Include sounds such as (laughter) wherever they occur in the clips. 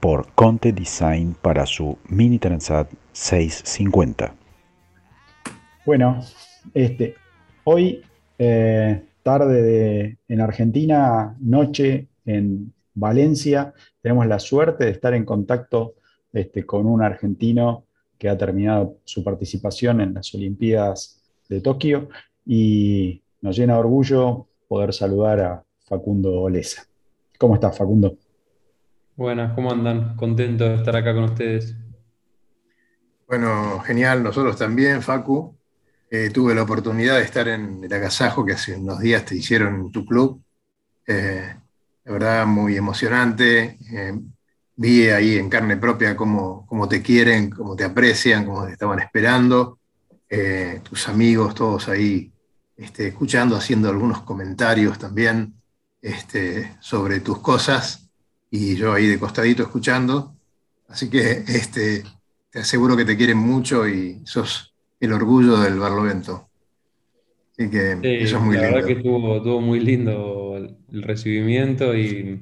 por Conte Design para su Mini Transat 650. Bueno, este, hoy eh, tarde en Argentina, noche en Valencia, tenemos la suerte de estar en contacto este, con un argentino que ha terminado su participación en las Olimpiadas de Tokio y nos llena de orgullo poder saludar a Facundo Olesa. ¿Cómo estás, Facundo? Buenas, ¿cómo andan? Contento de estar acá con ustedes. Bueno, genial, nosotros también, Facu. Eh, tuve la oportunidad de estar en el agasajo que hace unos días te hicieron en tu club. Eh, la verdad, muy emocionante. Eh, vi ahí en carne propia cómo, cómo, te quieren, cómo te aprecian, cómo te estaban esperando. tus amigos, todos ahí este, escuchando, haciendo algunos comentarios también este, sobre tus cosas y yo ahí de costadito escuchando. Así que este, te aseguro que te quieren mucho y sos el orgullo del Barlovento. Así que eso es muy la lindo. verdad que estuvo, muy lindo el recibimiento y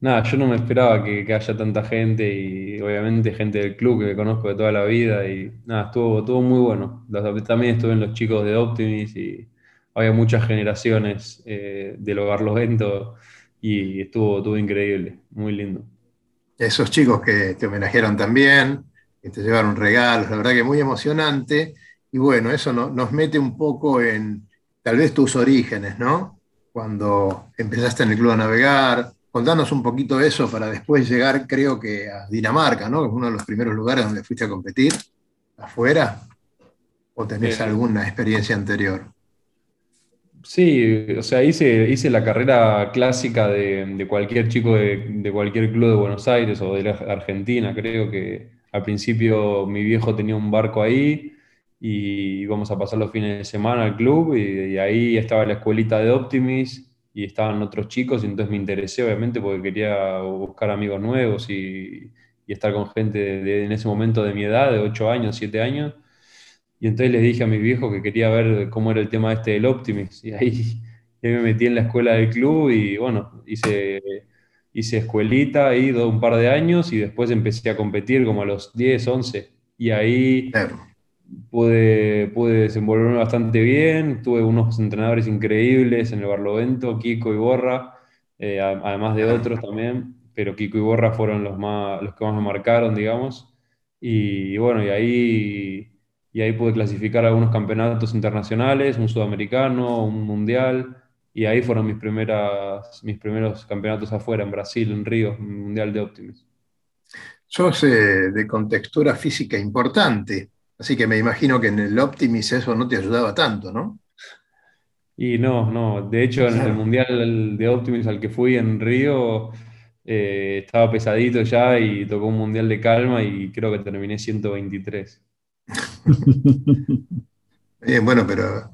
nada, yo no me esperaba que, haya tanta gente y obviamente gente del club que conozco de toda la vida y nada, estuvo, estuvo muy bueno. También estuve en los chicos de Optimis y había muchas generaciones eh, del Barlovento y estuvo, estuvo increíble, muy lindo. Esos chicos que te homenajearon también, que te llevaron regalos, la verdad que muy emocionante. Y bueno, eso nos mete un poco en tal vez tus orígenes, ¿no? Cuando empezaste en el club a navegar. Contanos un poquito eso para después llegar, creo que a Dinamarca, ¿no? Que es uno de los primeros lugares donde fuiste a competir, afuera. ¿O tenés alguna experiencia anterior? Sí, o sea, hice, hice la carrera clásica de, cualquier chico de, cualquier club de Buenos Aires o de Argentina. Creo que al principio mi viejo tenía un barco ahí y íbamos a pasar los fines de semana al club y, ahí estaba la escuelita de Optimis y estaban otros chicos y entonces me interesé obviamente porque quería buscar amigos nuevos y, estar con gente de, en ese momento de mi edad, de 8 años, 7 años. Y entonces les dije a mi viejo que quería ver cómo era el tema este del Optimis. Y ahí, me metí en la escuela del club y bueno, hice, hice escuelita ahí un par de años y después empecé a competir como a los 10, 11. Y ahí pude, pude desenvolverme bastante bien. Tuve unos entrenadores increíbles en el Barlovento, Kiko y Borra, eh, además de otros también. Pero Kiko y Borra fueron los, más, los que más me marcaron, digamos. Y bueno, y ahí y ahí pude clasificar algunos campeonatos internacionales, un sudamericano, un mundial, y ahí fueron mis, primeras, mis primeros campeonatos afuera, en Brasil, en Río, un mundial de Optimis. Sos eh, de contextura física importante, así que me imagino que en el Optimis eso no te ayudaba tanto, ¿no? Y no, no, de hecho en el mundial de Optimis al que fui en Río eh, estaba pesadito ya y tocó un mundial de calma y creo que terminé 123. (laughs) Bien, bueno, pero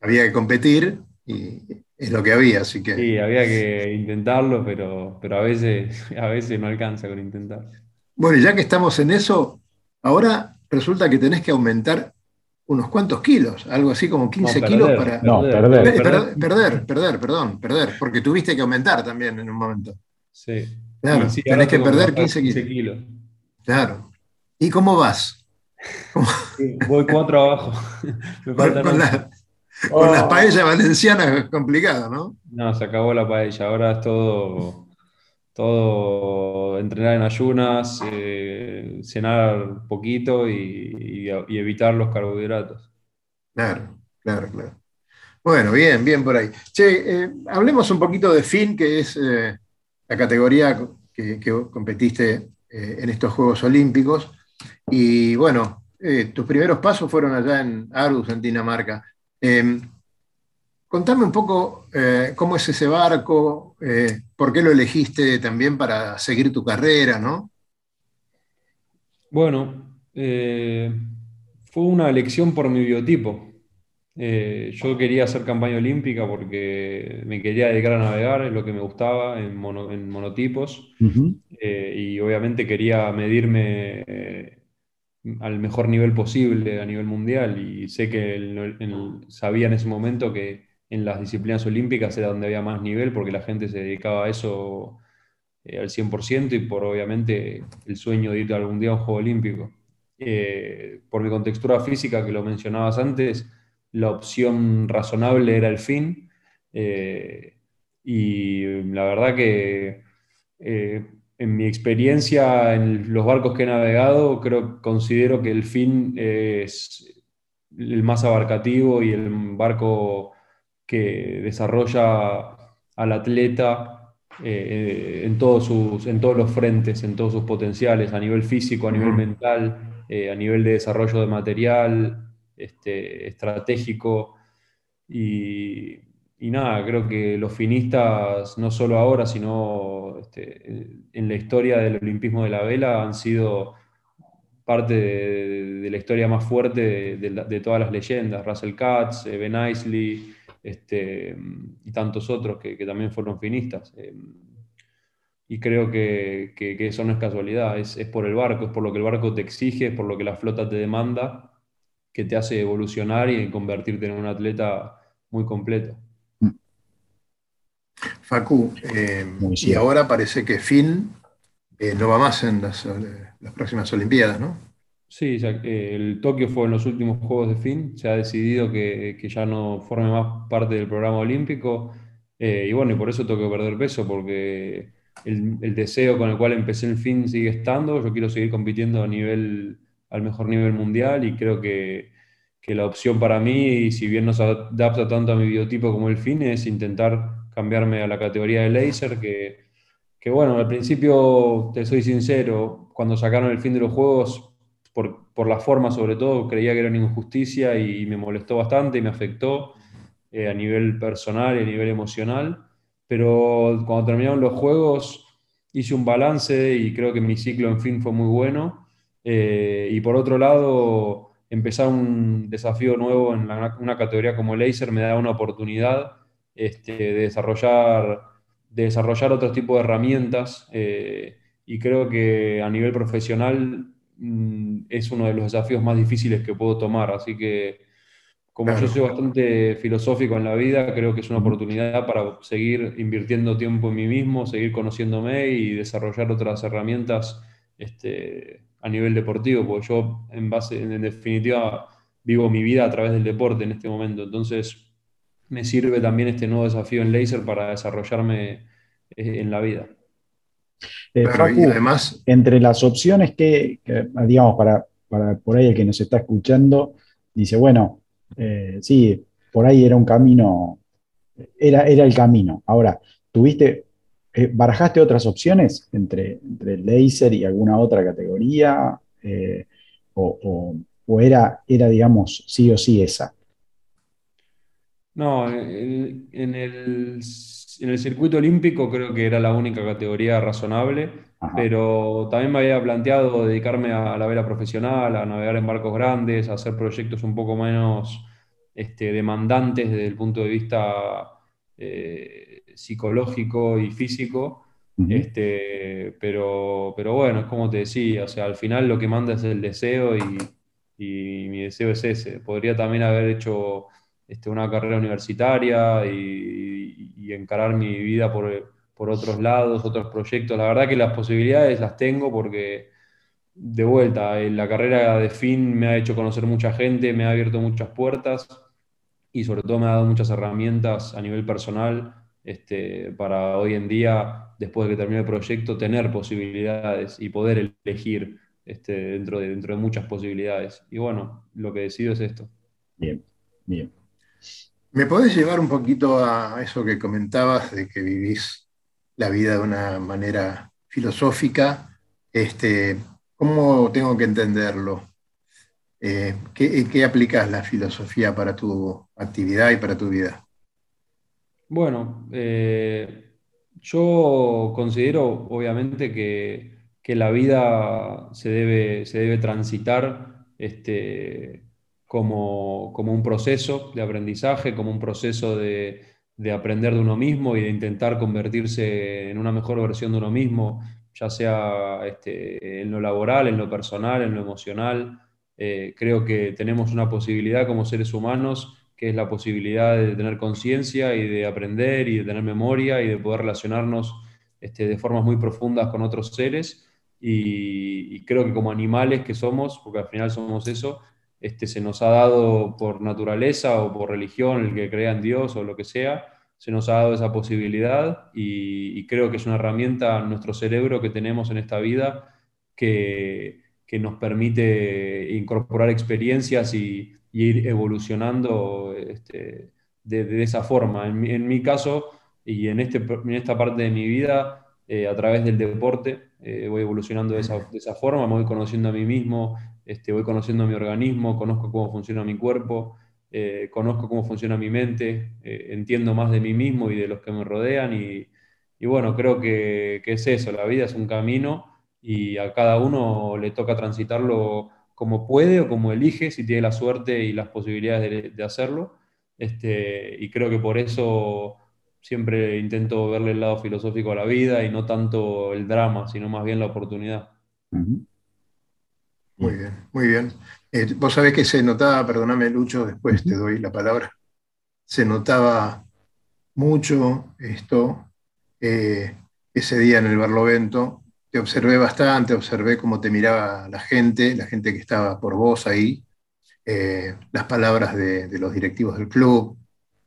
había que competir y es lo que había, así que. Sí, había que intentarlo, pero, pero a, veces, (laughs) a veces no alcanza con intentar. Bueno, ya que estamos en eso, ahora resulta que tenés que aumentar unos cuantos kilos, algo así como 15 kilos para. No, perder. Perder, perder, perder, perdón, perder, porque tuviste que aumentar también en un momento. Sí. Claro, tenés que perder 15 kilos. Claro. ¿Y cómo vas? Voy cuatro abajo. (laughs) con, las oh. paellas valencianas es complicado, ¿no? No, se acabó la paella. Ahora es todo, todo entrenar en ayunas, eh, cenar poquito y, evitar los carbohidratos. Claro, claro, claro. Bueno, bien, bien por ahí. Che, eh, hablemos un poquito de FIN, que es eh, la categoría que, que competiste en estos Juegos Olímpicos. Y bueno, eh, tus primeros pasos fueron allá en Arus, en Dinamarca. Em, contame un poco eh, cómo es ese barco, eh, por qué lo elegiste también para seguir tu carrera, ¿no? Bueno, fue una elección por mi biotipo. Eh, yo quería hacer campaña olímpica porque me quería dedicar a navegar, es lo que me gustaba en, monotipos. Eh, y obviamente quería medirme al mejor nivel posible a nivel mundial. Y sé que sabía en ese momento que en las disciplinas olímpicas era donde había más nivel porque la gente se dedicaba a eso al 100% y por obviamente el sueño de ir algún día a un Juego Olímpico. Eh, por mi contextura física que lo mencionabas antes, la opción razonable era el fin. Eh, y la verdad que eh, en mi experiencia en los barcos que he navegado, creo, considero que el fin es el más abarcativo y el barco que desarrolla al atleta en, todos sus, en todos los frentes, en todos sus potenciales, a nivel físico, a nivel mental, eh, a nivel de desarrollo de material, este, estratégico. Y, nada, creo que los finistas, no solo ahora, sino este, en la historia del olimpismo de la vela, han sido parte de, la historia más fuerte de, todas las leyendas, Russell Katz, Ben Isley este, y tantos otros que, también fueron finistas. Eh, y creo que, eso no es casualidad, es, por el barco, es por lo que el barco te exige, es por lo que la flota te demanda, que te hace evolucionar y convertirte en un atleta muy completo. Facu, eh, y ahora parece que Finn eh, no va más en las, próximas Olimpiadas, ¿no? Sí, eh, el Tokio fue en los últimos Juegos de Finn, se ha decidido que, ya no forme más parte del programa olímpico, y bueno, y por eso tengo que perder peso, porque el, deseo con el cual empecé el fin sigue estando. Yo quiero seguir compitiendo a nivel, al mejor nivel mundial y creo que, que la opción para mí, si bien no se adapta tanto a mi biotipo como el fin, es intentar cambiarme a la categoría de laser, que, que bueno, al principio, te soy sincero, cuando sacaron el fin de los juegos, por, por la forma sobre todo, creía que era una injusticia y me molestó bastante y me afectó eh, a nivel personal y a nivel emocional pero cuando terminaron los juegos hice un balance y creo que mi ciclo en fin fue muy bueno. Eh, y por otro lado, empezar un desafío nuevo en una categoría como Laser me da una oportunidad este, de, desarrollar, de desarrollar otro tipo de herramientas eh, y creo que a nivel profesional mm, es uno de los desafíos más difíciles que puedo tomar. Así que como yo soy bastante filosófico en la vida, creo que es una oportunidad para seguir invirtiendo tiempo en mí mismo, seguir conociéndome y desarrollar otras herramientas este, a nivel deportivo, porque yo en base, en definitiva, vivo mi vida a través del deporte en este momento. Entonces, me sirve también este nuevo desafío en Laser para desarrollarme eh, en la vida. Eh, y además, entre las opciones que, digamos, para, para por ahí el que nos está escuchando, dice, bueno, eh, sí, por ahí era un camino, era, era el camino. Ahora, ¿tuviste, eh, barajaste otras opciones entre, entre el laser y alguna otra categoría? Eh, o, era, era, digamos, sí o sí esa? No, en, el, en el circuito olímpico creo que era la única categoría razonable, pero también me había planteado dedicarme a la vela profesional, a navegar en barcos grandes, a hacer proyectos un poco menos este, demandantes desde el punto de vista eh, psicológico y físico. este, pero, pero bueno, es como te decía, o sea, al final lo que manda es el deseo y, y mi deseo es ese. Podría también haber hecho este, una carrera universitaria y, y encarar mi vida por, por otros lados, otros proyectos. La verdad que las posibilidades las tengo porque de vuelta, la carrera de fin me ha hecho conocer mucha gente, me ha abierto muchas puertas y sobre todo me ha dado muchas herramientas a nivel personal este, para hoy en día, después de que termine el proyecto, tener posibilidades y poder elegir este, dentro, de, dentro de muchas posibilidades. Y bueno, lo que decido es esto. Bien, bien. ¿Me podés llevar un poquito a eso que comentabas de que vivís la vida de una manera filosófica? Este, ¿Cómo tengo que entenderlo? Eh, ¿qué, aplicas la filosofía para tu actividad y para tu vida? Bueno, eh, yo considero obviamente que la vida se debe, transitar este, como, un proceso de aprendizaje, como un proceso de, de, aprender de uno mismo y de intentar convertirse en una mejor versión de uno mismo, ya sea este, en lo laboral, en lo personal, en lo emocional. Eh, creo que tenemos una posibilidad como seres humanos, que es la posibilidad de tener conciencia y de aprender y de tener memoria y de poder relacionarnos este, de formas muy profundas con otros seres. Y, creo que como animales que somos, porque al final somos eso, este, se nos ha dado por naturaleza o por religión, el que crea en Dios o lo que sea, se nos ha dado esa posibilidad y, creo que es una herramienta en nuestro cerebro que tenemos en esta vida que, que nos permite incorporar experiencias y, ir evolucionando este, de, esa forma. En en mi, caso y en, este, en esta parte de mi vida, eh, a través del deporte, eh, voy evolucionando de esa, de esa, forma, me voy conociendo a mí mismo, este, voy conociendo a mi organismo, conozco cómo funciona mi cuerpo. Eh, conozco cómo funciona mi mente, entiendo más de mí mismo y de los que me rodean y, y bueno, creo que, que, es eso, la vida es un camino y a cada uno le toca transitarlo como puede o como elige, si tiene la suerte y las posibilidades de, hacerlo. Este, y creo que por eso siempre intento verle el lado filosófico a la vida y no tanto el drama, sino más bien la oportunidad. Muy bien, muy bien. Eh, vos sabés que se notaba, perdóname Lucho, después te doy la palabra, se notaba mucho esto eh, ese día en el Barlovento, te observé bastante, observé cómo te miraba la gente, la gente que estaba por vos ahí, eh, las palabras de, los directivos del club,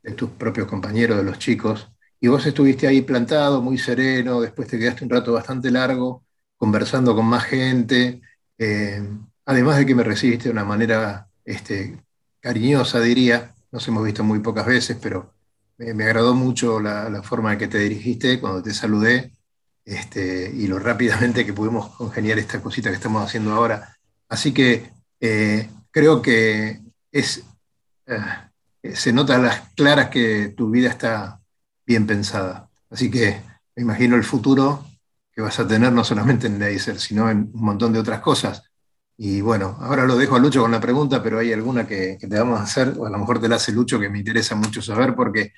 de tus propios compañeros, de los chicos, y vos estuviste ahí plantado, muy sereno, después te quedaste un rato bastante largo, conversando con más gente, eh, además de que me recibiste de una manera este, cariñosa, diría, nos hemos visto muy pocas veces, pero me, agradó mucho la, forma en que te dirigiste cuando te saludé este, y lo rápidamente que pudimos congeniar esta cosita que estamos haciendo ahora. Así que eh, creo que es, eh, se nota a las claras que tu vida está bien pensada. Así que me imagino el futuro que vas a tener no solamente en Laser, sino en un montón de otras cosas. Y bueno, ahora lo dejo a Lucho con la pregunta, pero hay alguna que, que te vamos a hacer, o a lo mejor te la hace Lucho, que me interesa mucho saber porque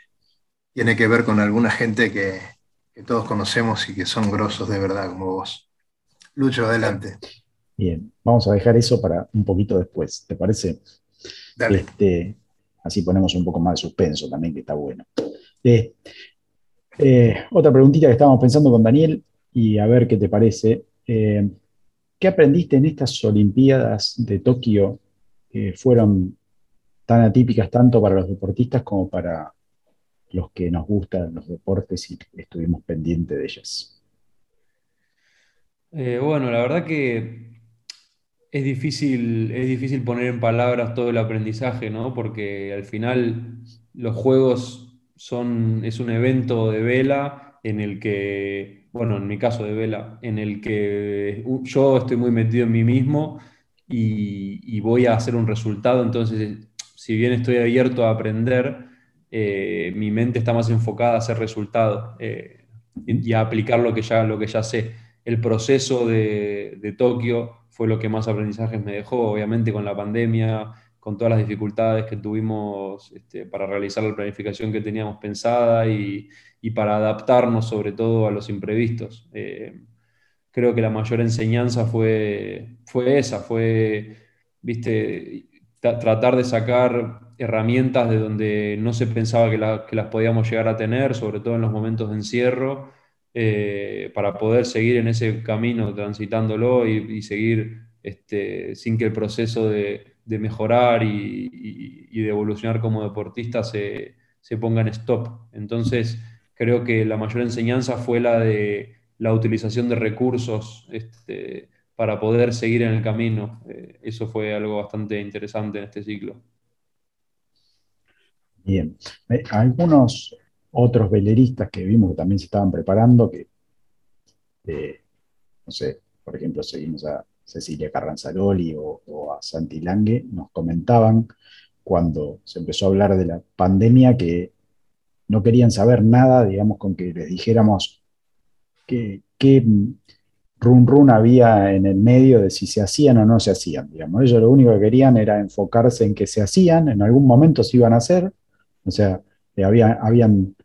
tiene que ver con alguna gente que, que todos conocemos y que son grosos de verdad como vos. Lucho, adelante. Bien, vamos a dejar eso para un poquito después, ¿te parece? Dale. Este, así ponemos un poco más de suspenso también, que está bueno. Eh, eh, otra preguntita que estábamos pensando con Daniel y a ver qué te parece. Eh, ¿Qué aprendiste en estas Olimpiadas de Tokio que fueron tan atípicas tanto para los deportistas como para los que nos gustan los deportes y estuvimos pendientes de ellas? Eh, bueno, la verdad que es difícil, es difícil poner en palabras todo el aprendizaje, ¿no? Porque al final los juegos son, es un evento de vela en el que, bueno, en mi caso de vela, en el que yo estoy muy metido en mí mismo y, y voy a hacer un resultado, entonces, si bien estoy abierto a aprender, eh, mi mente está más enfocada a hacer resultados eh, y, a aplicar lo que ya, lo que ya sé. El proceso de, Tokio fue lo que más aprendizajes me dejó, obviamente con la pandemia, con todas las dificultades que tuvimos este, para realizar la planificación que teníamos pensada y, para adaptarnos sobre todo a los imprevistos. Eh, creo que la mayor enseñanza fue, fue esa, fue, viste, tratar de sacar herramientas de donde no se pensaba que, las podíamos llegar a tener, sobre todo en los momentos de encierro, eh, para poder seguir en ese camino transitándolo y, seguir este, sin que el proceso de, mejorar y, de evolucionar como deportista se, ponga en stop. Entonces, creo que la mayor enseñanza fue la de la utilización de recursos este, para poder seguir en el camino. Eh, eso fue algo bastante interesante en este ciclo. Bien. Algunos otros veleristas que vimos que también se estaban preparando, que, eh, no sé, por ejemplo, seguimos a Cecilia Carranzaroli o, a Santi Lange, nos comentaban cuando se empezó a hablar de la pandemia que no querían saber nada, digamos, con que les dijéramos qué run run había en el medio de si se hacían o no se hacían. Digamos. Ellos lo único que querían era enfocarse en que se hacían, en algún momento se iban a hacer, o sea, eh, habían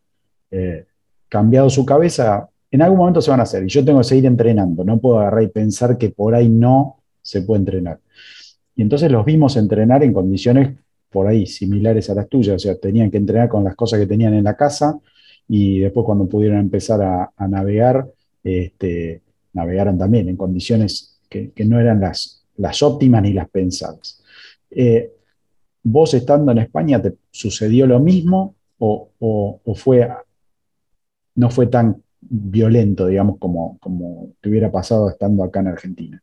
eh, cambiado su cabeza, en algún momento se van a hacer, y yo tengo que seguir entrenando, no puedo agarrar y pensar que por ahí no se puede entrenar. Y entonces los vimos entrenar en condiciones por ahí similares a las tuyas, o sea, tenían que entrenar con las cosas que tenían en la casa, y después cuando pudieron empezar a, navegar, este, navegaron también en condiciones que, no eran las, las, óptimas ni las pensadas. Eh, ¿Vos estando en España te sucedió lo mismo o, fue, no fue tan violento, digamos, como, como te hubiera pasado estando acá en Argentina?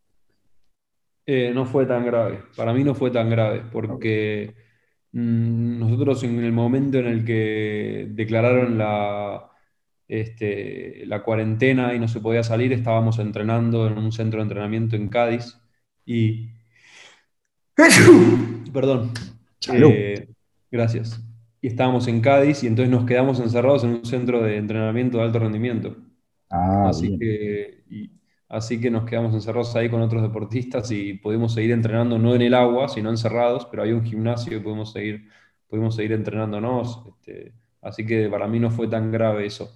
Eh, no fue tan grave. Para mí no fue tan grave, porque mm, nosotros en el momento en el que declararon la, este, la cuarentena y no se podía salir, estábamos entrenando en un centro de entrenamiento en Cádiz y... (laughs) Perdón. Eh, gracias. Y estábamos en Cádiz y entonces nos quedamos encerrados en un centro de entrenamiento de alto rendimiento. Ah, así, Que, así que nos quedamos encerrados ahí con otros deportistas y pudimos seguir entrenando no en el agua, sino encerrados, pero hay un gimnasio y pudimos seguir, pudimos seguir entrenándonos. Este, así que para mí no fue tan grave eso.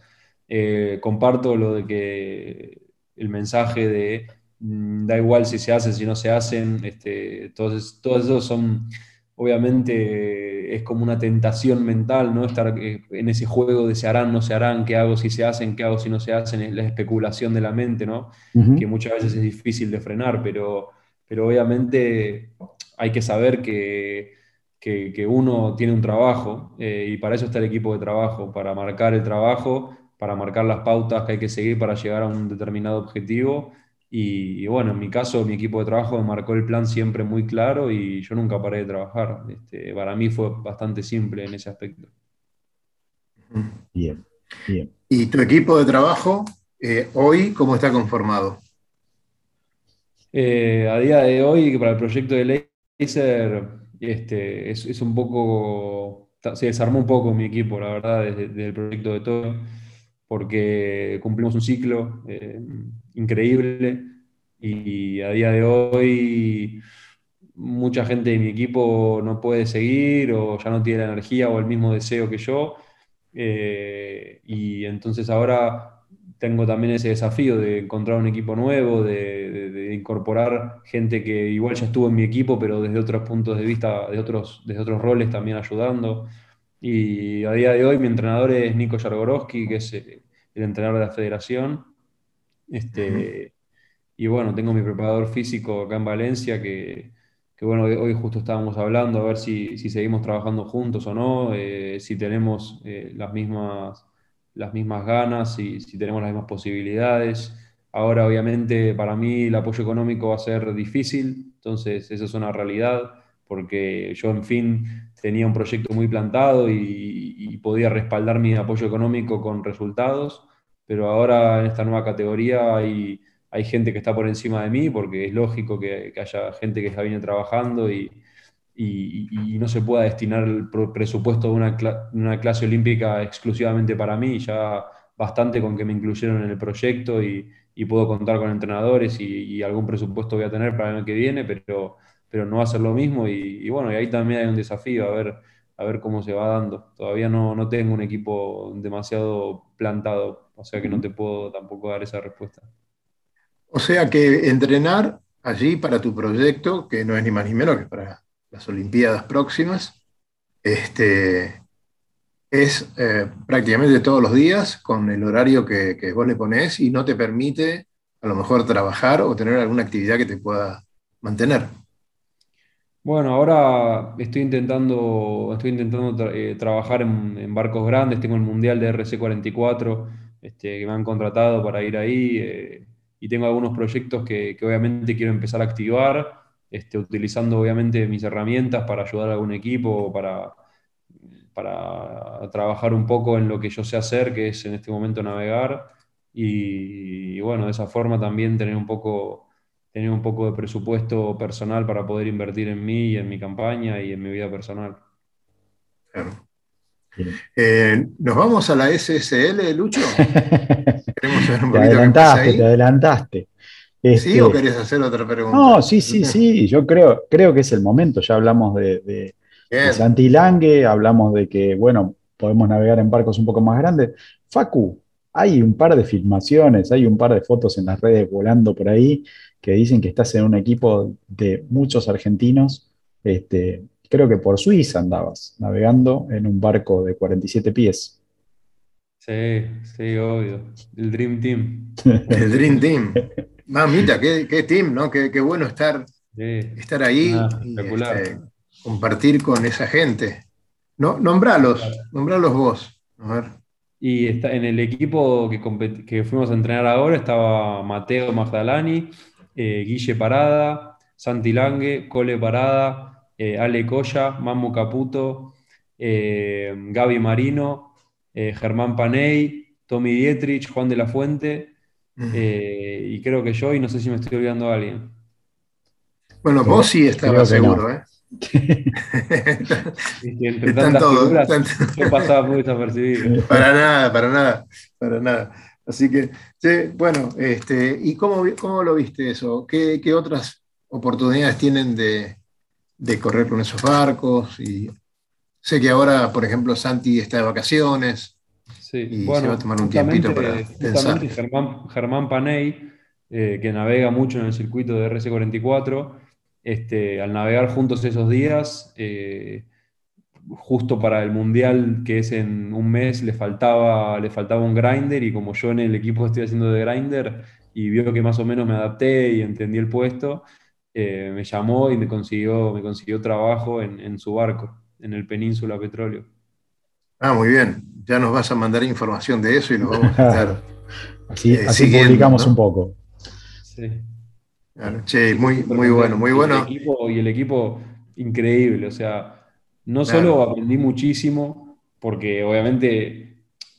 Eh, comparto lo de que el mensaje de mm, da igual si se hace, si no se hacen, este, todos, todos esos son, obviamente, es como una tentación mental, ¿no? Estar eh, en ese juego de se harán, no se harán, qué hago si se hacen, qué hago si no se hacen, es la especulación de la mente, ¿no? Que muchas veces es difícil de frenar, pero, pero obviamente hay que saber que, que, uno tiene un trabajo eh, y para eso está el equipo de trabajo, para marcar el trabajo para marcar las pautas que hay que seguir para llegar a un determinado objetivo. Y, bueno, en mi caso, mi equipo de trabajo me marcó el plan siempre muy claro y yo nunca paré de trabajar. Este, para mí fue bastante simple en ese aspecto. Bien, bien. ¿Y tu equipo de trabajo eh, hoy cómo está conformado? Eh, a día de hoy, para el proyecto de Laser, este, es, un poco, se desarmó un poco mi equipo, la verdad, desde, el proyecto de todo porque cumplimos un ciclo eh, increíble y a día de hoy mucha gente de mi equipo no puede seguir o ya no tiene la energía o el mismo deseo que yo. Eh, y entonces ahora tengo también ese desafío de encontrar un equipo nuevo, de, de, incorporar gente que igual ya estuvo en mi equipo, pero desde otros puntos de vista, de otros, desde otros roles también ayudando. Y a día de hoy mi entrenador es Nico Yargorowski, que es eh, el entrenador de la federación. Este, Y bueno, tengo mi preparador físico acá en Valencia, que, bueno, hoy justo estábamos hablando a ver si, seguimos trabajando juntos o no, eh, si tenemos eh, las, mismas, las mismas ganas, y si tenemos las mismas posibilidades. Ahora, obviamente, para mí el apoyo económico va a ser difícil, entonces esa es una realidad, porque yo, en fin, tenía un proyecto muy plantado y, podía respaldar mi apoyo económico con resultados, pero ahora en esta nueva categoría hay, hay gente que está por encima de mí, porque es lógico que, haya gente que está viene trabajando y, y, no se pueda destinar el presupuesto de una, una, clase olímpica exclusivamente para mí, ya bastante con que me incluyeron en el proyecto y, puedo contar con entrenadores y, algún presupuesto voy a tener para el año que viene, pero pero no va a ser lo mismo y, bueno, y ahí también hay un desafío, a ver, a ver cómo se va dando. Todavía no, no tengo un equipo demasiado plantado, o sea que no te puedo tampoco dar esa respuesta. O sea que entrenar allí para tu proyecto, que no es ni más ni menos que para las Olimpiadas próximas, este, es eh, prácticamente todos los días con el horario que, que, vos le pones y no te permite a lo mejor trabajar o tener alguna actividad que te pueda mantener. Bueno, ahora estoy intentando, estoy intentando eh, trabajar en, barcos grandes, tengo el Mundial de RC44 este, que me han contratado para ir ahí eh, y tengo algunos proyectos que, obviamente quiero empezar a activar, este, utilizando obviamente mis herramientas para ayudar a algún equipo, para, para trabajar un poco en lo que yo sé hacer, que es en este momento navegar. Y bueno, de esa forma también tener un poco tener un poco de presupuesto personal para poder invertir en mí y en mi campaña y en mi vida personal. Claro. Eh, ¿Nos vamos a la SSL, Lucho? (laughs) te adelantaste, te adelantaste. ¿Sí o este, querés hacer otra pregunta? No, sí, sí, sí. Yo creo, creo que es el momento. Ya hablamos de, de, Santilangue, hablamos de que, bueno, podemos navegar en barcos un poco más grandes. Facu, hay un par de filmaciones, hay un par de fotos en las redes volando por ahí que dicen que estás en un equipo de muchos argentinos. Este, creo que por Suiza andabas navegando en un barco de 47 pies. Sí, sí, obvio. El Dream Team. El Dream Team. (laughs) Mamita, qué, qué team, ¿no? Qué, qué bueno estar, estar ahí ah, y este, compartir con esa gente. No, nombralos, nombralos vos. A ver. Y está, en el equipo que, que, fuimos a entrenar ahora estaba Mateo Magdalani, eh, Guille Parada, Santi Lange, Cole Parada, eh, Ale Coya, Mamu Caputo, eh, Gaby Marino, Germán Paney, Tommy Dietrich, Juan de la Fuente, y creo que yo, y no sé si me estoy olvidando a alguien. Bueno, vos sí estabas seguro, ¿eh? Están todos. Yo pasaba muy desapercibido. Para nada, para nada, para nada. Así que, bueno, este, ¿y cómo, cómo lo viste eso? ¿Qué, otras oportunidades tienen de, correr con esos barcos? Y sé que ahora, por ejemplo, Santi está de vacaciones sí. y bueno, se va a tomar un tiempito para pensar. Germán, Germán Paney, eh, que navega mucho en el circuito de RC44, este, al navegar juntos esos días, eh, justo para el mundial que es en un mes le faltaba, le faltaba un grinder y como yo en el equipo estoy haciendo de grinder y vio que más o menos me adapté y entendí el puesto, eh, me llamó y me consiguió, me consiguió trabajo en, su barco, en el Península Petróleo. Ah, muy bien. Ya nos vas a mandar información de eso y nos vamos a (laughs) estar. así, eh, así publicamos un poco. Sí. Muy, muy bueno, muy bueno. y el equipo increíble, o sea, no solo aprendí muchísimo, porque obviamente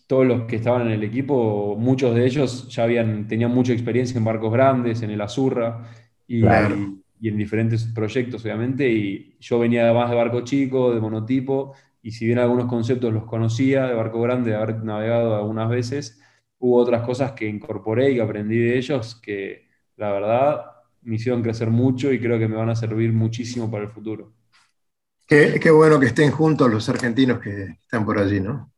todos los que estaban en el equipo, muchos de ellos ya habían, tenían mucha experiencia en barcos grandes, en el Azurra y, y, en diferentes proyectos, obviamente, y yo venía además de barco chico, de monotipo, y si bien algunos conceptos los conocía de barco grande, de haber navegado algunas veces, hubo otras cosas que incorporé y que aprendí de ellos que la verdad me hicieron crecer mucho y creo que me van a servir muchísimo para el futuro. Qué, bueno que estén juntos los argentinos que están por allí, ¿no?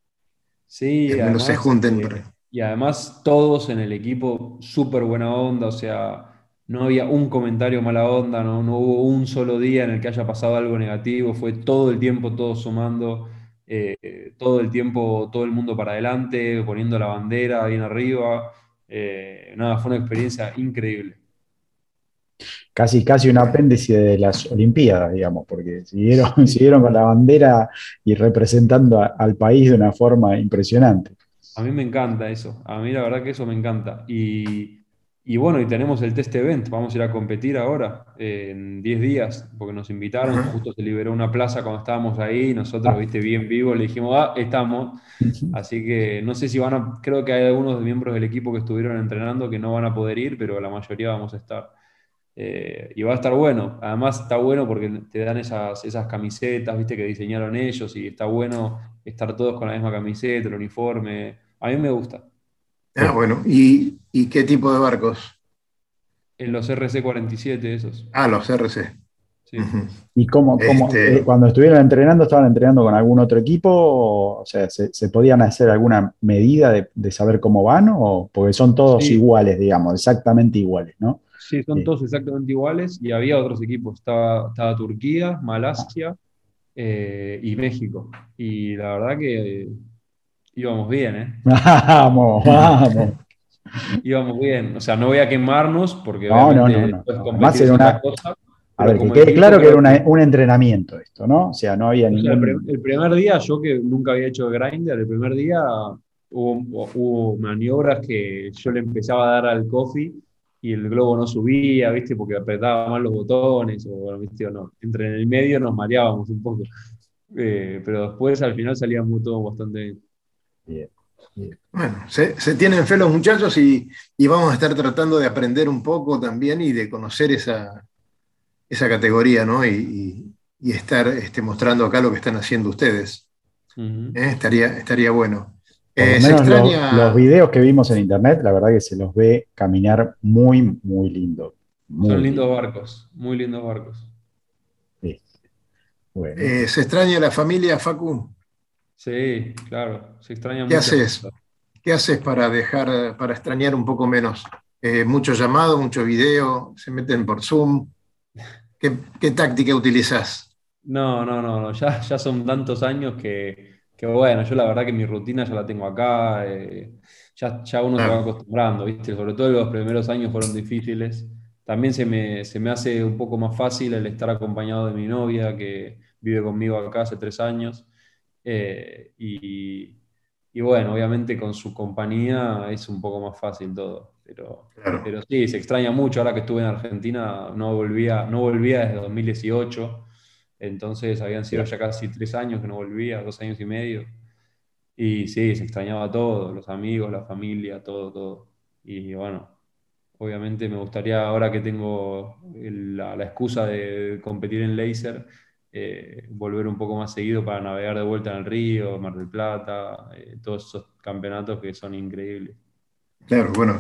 Sí, que además, se junten. Eh, y además todos en el equipo súper buena onda, o sea, no había un comentario mala onda, no, no, hubo un solo día en el que haya pasado algo negativo, fue todo el tiempo todos sumando, eh, todo el tiempo todo el mundo para adelante, poniendo la bandera bien arriba. Eh, nada, fue una experiencia increíble casi, casi un apéndice de las Olimpiadas, digamos, porque siguieron, siguieron con la bandera y representando al país de una forma impresionante. A mí me encanta eso, a mí la verdad que eso me encanta. Y, y bueno, y tenemos el test event, vamos a ir a competir ahora en 10 días, porque nos invitaron, justo se liberó una plaza cuando estábamos ahí, nosotros, ah. viste, bien vivo, le dijimos, ah, estamos. Así que no sé si van a, creo que hay algunos miembros del equipo que estuvieron entrenando que no van a poder ir, pero la mayoría vamos a estar. Eh, y va a estar bueno. Además está bueno porque te dan esas, esas camisetas, viste, que diseñaron ellos y está bueno estar todos con la misma camiseta, el uniforme. A mí me gusta. Ah, bueno. ¿Y, qué tipo de barcos? En los RC-47 esos. Ah, los RC. Sí. ¿Y cómo, este eh, cuando estuvieron entrenando, estaban entrenando con algún otro equipo? O, sea, ¿se, podían hacer alguna medida de, saber cómo van? O, porque son todos iguales, digamos, exactamente iguales, ¿no? Sí, son todos exactamente iguales y había otros equipos. Estaba, estaba Turquía, Malasia eh, y México. Y la verdad que íbamos bien, ¿eh? (laughs) Vamos, vamos. íbamos bien. O sea, no voy a quemarnos porque no, no, no, no. una cosa. A ver, que quede claro que era un entrenamiento esto, ¿no? O sea, no había ningún... el, primer día, yo que nunca había hecho grinder, el primer día hubo, hubo maniobras que yo le empezaba a dar al coffee y el globo no subía, ¿viste? Porque apretaba mal los botones, o, ¿viste? no. Entre en el medio nos mareábamos un poco. Eh, pero después al final salíamos todo bastante bien. Bueno, se, tienen fe los muchachos y, vamos a estar tratando de aprender un poco también y de conocer esa, esa categoría, ¿no? Y, estar este, mostrando acá lo que están haciendo ustedes. ¿Eh? estaría, estaría bueno. Eh, menos los- extraña- los, videos que vimos en internet, la verdad que se los ve caminar muy, muy lindo. Muy Son lindos barcos, muy lindos barcos. Sí. Bueno. Eh, ¿Se extraña la familia, Facu? Sí, claro, se extraña ¿Qué muchas haces? ¿Qué haces para dejar, para extrañar un poco menos? Eh, mucho llamado, mucho video, se meten por Zoom. ¿Qué, qué táctica utilizas? No, no, no, no, ya, ya son tantos años que, que, bueno, yo la verdad que mi rutina ya la tengo acá, eh, ya, ya uno se Claro. va acostumbrando, ¿viste? Sobre todo los primeros años fueron difíciles. También se me, se me hace un poco más fácil el estar acompañado de mi novia, que vive conmigo acá hace tres años. Eh, y, y bueno, obviamente con su compañía es un poco más fácil todo. Pero, Claro. pero sí, se extraña mucho. Ahora que estuve en Argentina, no volvía, no volvía desde 2018. Entonces habían sido ya casi tres años que no volvía, dos años y medio. Y sí, se extrañaba todo, los amigos, la familia, todo, todo. Y bueno, obviamente me gustaría, ahora que tengo la excusa de competir en laser, eh, volver un poco más seguido para navegar de vuelta en el río, Mar del Plata, eh, todos esos campeonatos que son increíbles. Claro, bueno,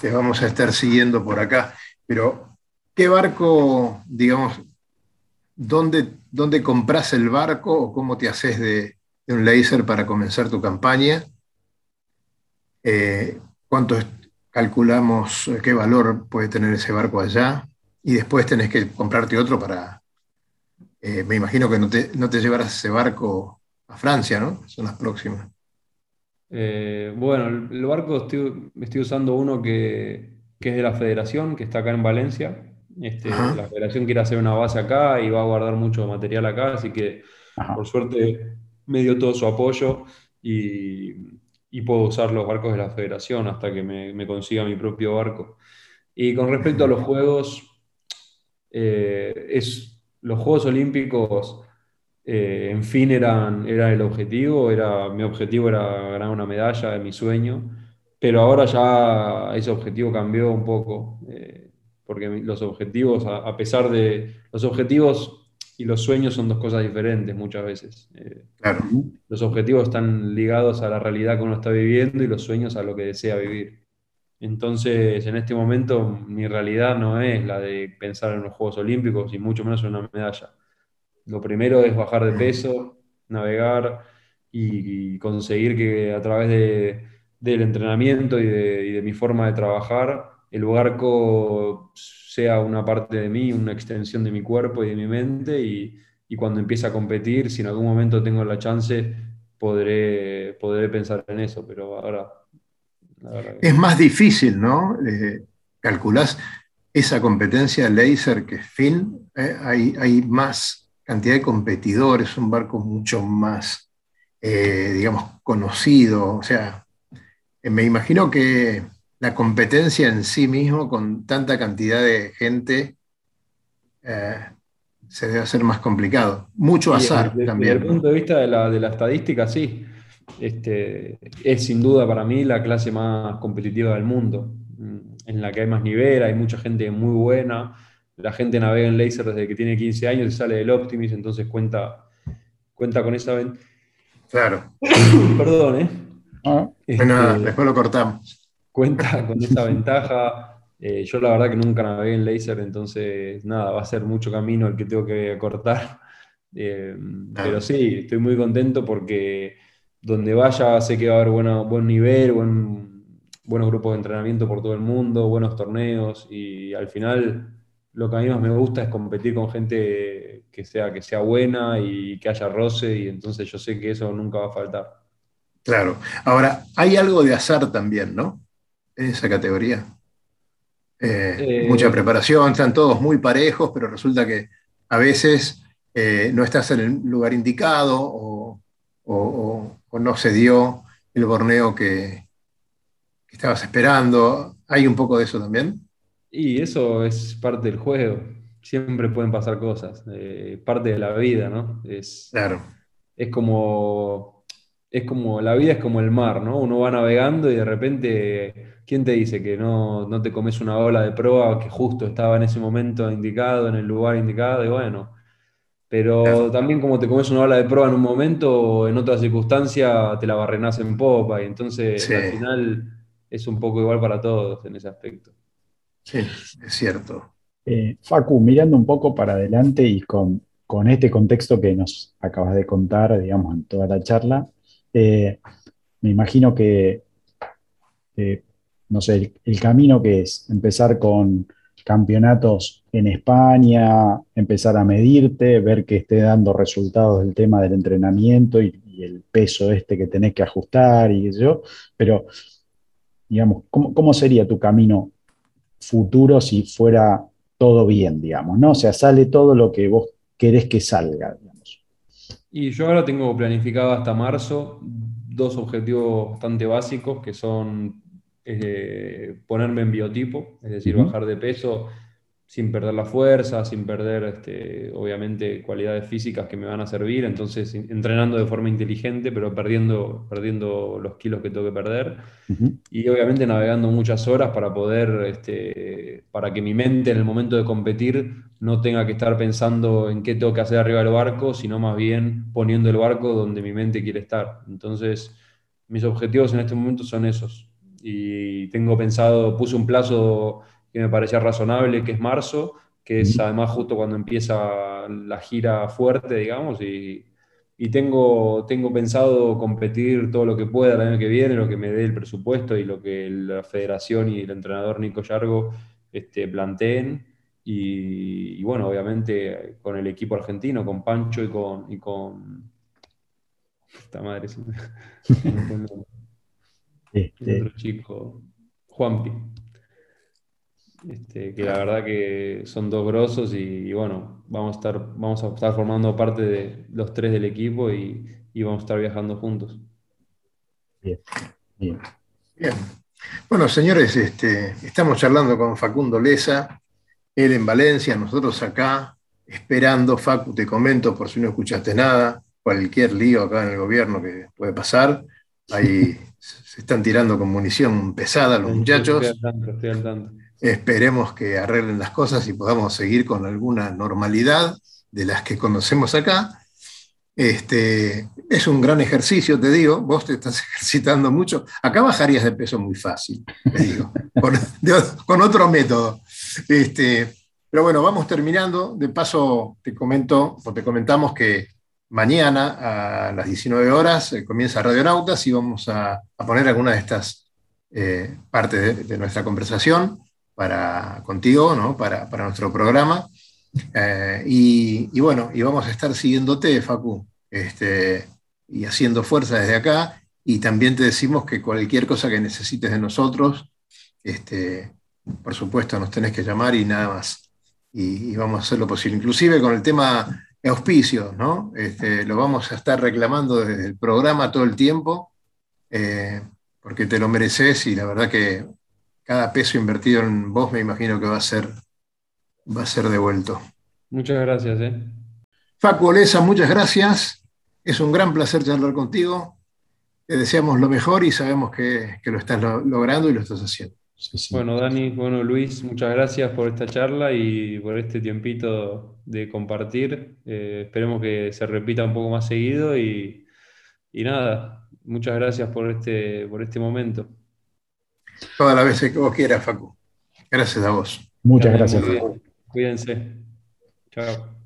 te vamos a estar siguiendo por acá. Pero, ¿qué barco, digamos, dónde, dónde compras el barco o cómo te haces de, un laser para comenzar tu campaña? Eh, ¿Cuánto calculamos, eh, qué valor puede tener ese barco allá? Y después tenés que comprarte otro para... eh, me imagino que no te, no te llevarás ese barco a Francia, ¿no? Son las próximas. Eh, bueno, el, el barco estoy, estoy usando uno que, que es de la Federación, que está acá en Valencia. Este, la Federación quiere hacer una base acá y va a guardar mucho material acá, así que Ajá. por suerte me dio todo su apoyo y, y puedo usar los barcos de la Federación hasta que me, me consiga mi propio barco. Y con respecto a los Juegos, eh, es, los Juegos Olímpicos, eh, en fin, eran, era el objetivo, era, mi objetivo era ganar una medalla, de mi sueño, pero ahora ya ese objetivo cambió un poco, porque los objetivos, a, a pesar de, los objetivos y los sueños son dos cosas diferentes muchas veces. Eh, Claro. los objetivos están ligados a la realidad que uno está viviendo y los sueños a lo que desea vivir. Entonces, en este momento, mi realidad no es la de pensar en los Juegos Olímpicos y mucho menos en una medalla. Lo primero es bajar de peso, navegar y, y conseguir que a través de- del entrenamiento y de, y de mi forma de trabajar, el barco sea una parte de mí, una extensión de mi cuerpo y de mi mente y, y cuando empiece a competir, si en algún momento tengo la chance, podré, podré pensar en eso, pero ahora... Es más difícil, ¿no? Eh, calculás esa competencia laser que fin, eh, hay, hay más cantidad de competidores, un barco mucho más, eh, digamos, conocido. O sea, me imagino que la competencia en sí mismo, con tanta cantidad de gente, eh, se debe hacer más complicado. Mucho azar desde, desde también. el punto de vista de la, de la estadística, sí. Este, es sin duda para mí la clase más competitiva del mundo, mm, en la que hay más nivel, hay mucha gente muy buena. La gente navega en laser desde que tiene 15 años y sale del Optimis, entonces cuenta, cuenta con esa Claro. (coughs) Perdón, ¿eh? Ah, Este, Nada, después lo cortamos. Cuenta (laughs) con esa ventaja. Eh, yo la verdad que nunca navegué en laser, entonces nada, va a ser mucho camino el que tengo que cortar. (laughs) Eh, pero sí, estoy muy contento porque donde vaya sé que va a haber buena- buen nivel, buen- buenos grupos de entrenamiento por todo el mundo, buenos torneos y al final lo que a mí más me gusta es competir con gente que sea, que sea buena y que haya roce y entonces yo sé que eso nunca va a faltar. Claro. Ahora, hay algo de azar también, ¿no? En esa categoría. Eh, Eh, mucha preparación, están todos muy parejos, pero resulta que a veces eh, no estás en el lugar indicado o, o- o- o no se dio el borneo que, que estabas esperando. ¿Hay un poco de eso también? Y eso es parte del juego. Siempre pueden pasar cosas. parte de la vida, ¿no? Es, Claro. es como, es como, la vida es como el mar, ¿no? Uno va navegando y de repente, ¿quién te dice que no, no te comes una ola de proa que justo estaba en ese momento indicado, en el lugar indicado? Y bueno, Pero también como te comes una bala de prueba en un momento, en otra circunstancia te la barrenás en popa, y entonces al final es un poco igual para todos en ese aspecto. Sí, es cierto. Eh, Facu, mirando un poco para adelante y con, este contexto que nos acabas de contar, digamos, en toda la charla, eh, me imagino que, no sé, el, camino que es empezar con campeonatos en España, empezar a medirte, ver que esté dando resultados del tema del entrenamiento y, el peso este que tenés que ajustar y yo, pero digamos, ¿cómo, sería tu camino futuro si fuera todo bien, digamos, ¿no? O sea, sale todo lo que vos querés que salga, digamos. Y yo ahora tengo planificado hasta marzo dos objetivos bastante básicos, que son eh, ponerme en biotipo, es decir, bajar de peso sin perder la fuerza, sin perder, este, obviamente, cualidades físicas que me van a servir, entonces entrenando de forma inteligente, pero perdiendo, perdiendo los kilos que tengo que perder, y obviamente navegando muchas horas para poder, este, para que mi mente en el momento de competir no tenga que estar pensando en qué tengo que hacer arriba del barco, sino más bien poniendo el barco donde mi mente quiere estar. Entonces, mis objetivos en este momento son esos. Y tengo pensado, puse un plazo que me parecía razonable, que es marzo, que es además justo cuando empieza la gira fuerte, digamos, y, tengo, tengo pensado competir todo lo que pueda el año que viene, lo que me dé el presupuesto y lo que la federación y el entrenador Nico Yargo este, planteen. Y, bueno, obviamente con el equipo argentino, con Pancho y con... Y con esta madre, (laughs) este... otro chico, Juanpi. Este, que la verdad que son dos grosos y, bueno, vamos a, estar, vamos a estar formando parte de los tres del equipo y, vamos a estar viajando juntos. Bien, bien. Bueno, señores, este, estamos charlando con Facundo Leza, él en Valencia, nosotros acá, esperando, Facu, te comento por si no escuchaste nada, cualquier lío acá en el gobierno que puede pasar, ahí (laughs) se están tirando con munición pesada los muchachos. Estoy al tanto, Esperemos que arreglen las cosas y podamos seguir con alguna normalidad de las que conocemos acá. Este, es un gran ejercicio, te digo, vos te estás (laughs) ejercitando mucho. Acá bajarías de peso muy fácil, te digo, (laughs) con, otro método. Este, pero bueno, vamos terminando. De paso, te comento, o te comentamos que mañana a las 19 horas eh, comienza Radionautas y vamos a, poner algunas de estas eh, partes de, nuestra conversación para, contigo, ¿no? para, nuestro programa. Eh, y, bueno, y vamos a estar siguiéndote, Facu, este, y haciendo fuerza desde acá. Y también te decimos que cualquier cosa que necesites de nosotros, este, por supuesto, nos tenés que llamar y nada más. Y, vamos a hacer lo posible. Inclusive con el tema auspicios, ¿no? Este, lo vamos a estar reclamando desde el programa todo el tiempo, eh, porque te lo mereces y la verdad que cada peso invertido en vos me imagino que va a ser, va a ser devuelto. Muchas gracias. ¿eh? Facu Olesa, muchas gracias. Es un gran placer charlar contigo. Te deseamos lo mejor y sabemos que, lo estás logrando y lo estás haciendo. Bueno, Dani, bueno, Luis, muchas gracias por esta charla y por este tiempito de compartir. Eh, esperemos que se repita un poco más seguido y, y nada, muchas gracias por este, por este momento. Todas las veces que vos quieras, Facu. Gracias a vos. Muchas gracias. Cuídense. Chao.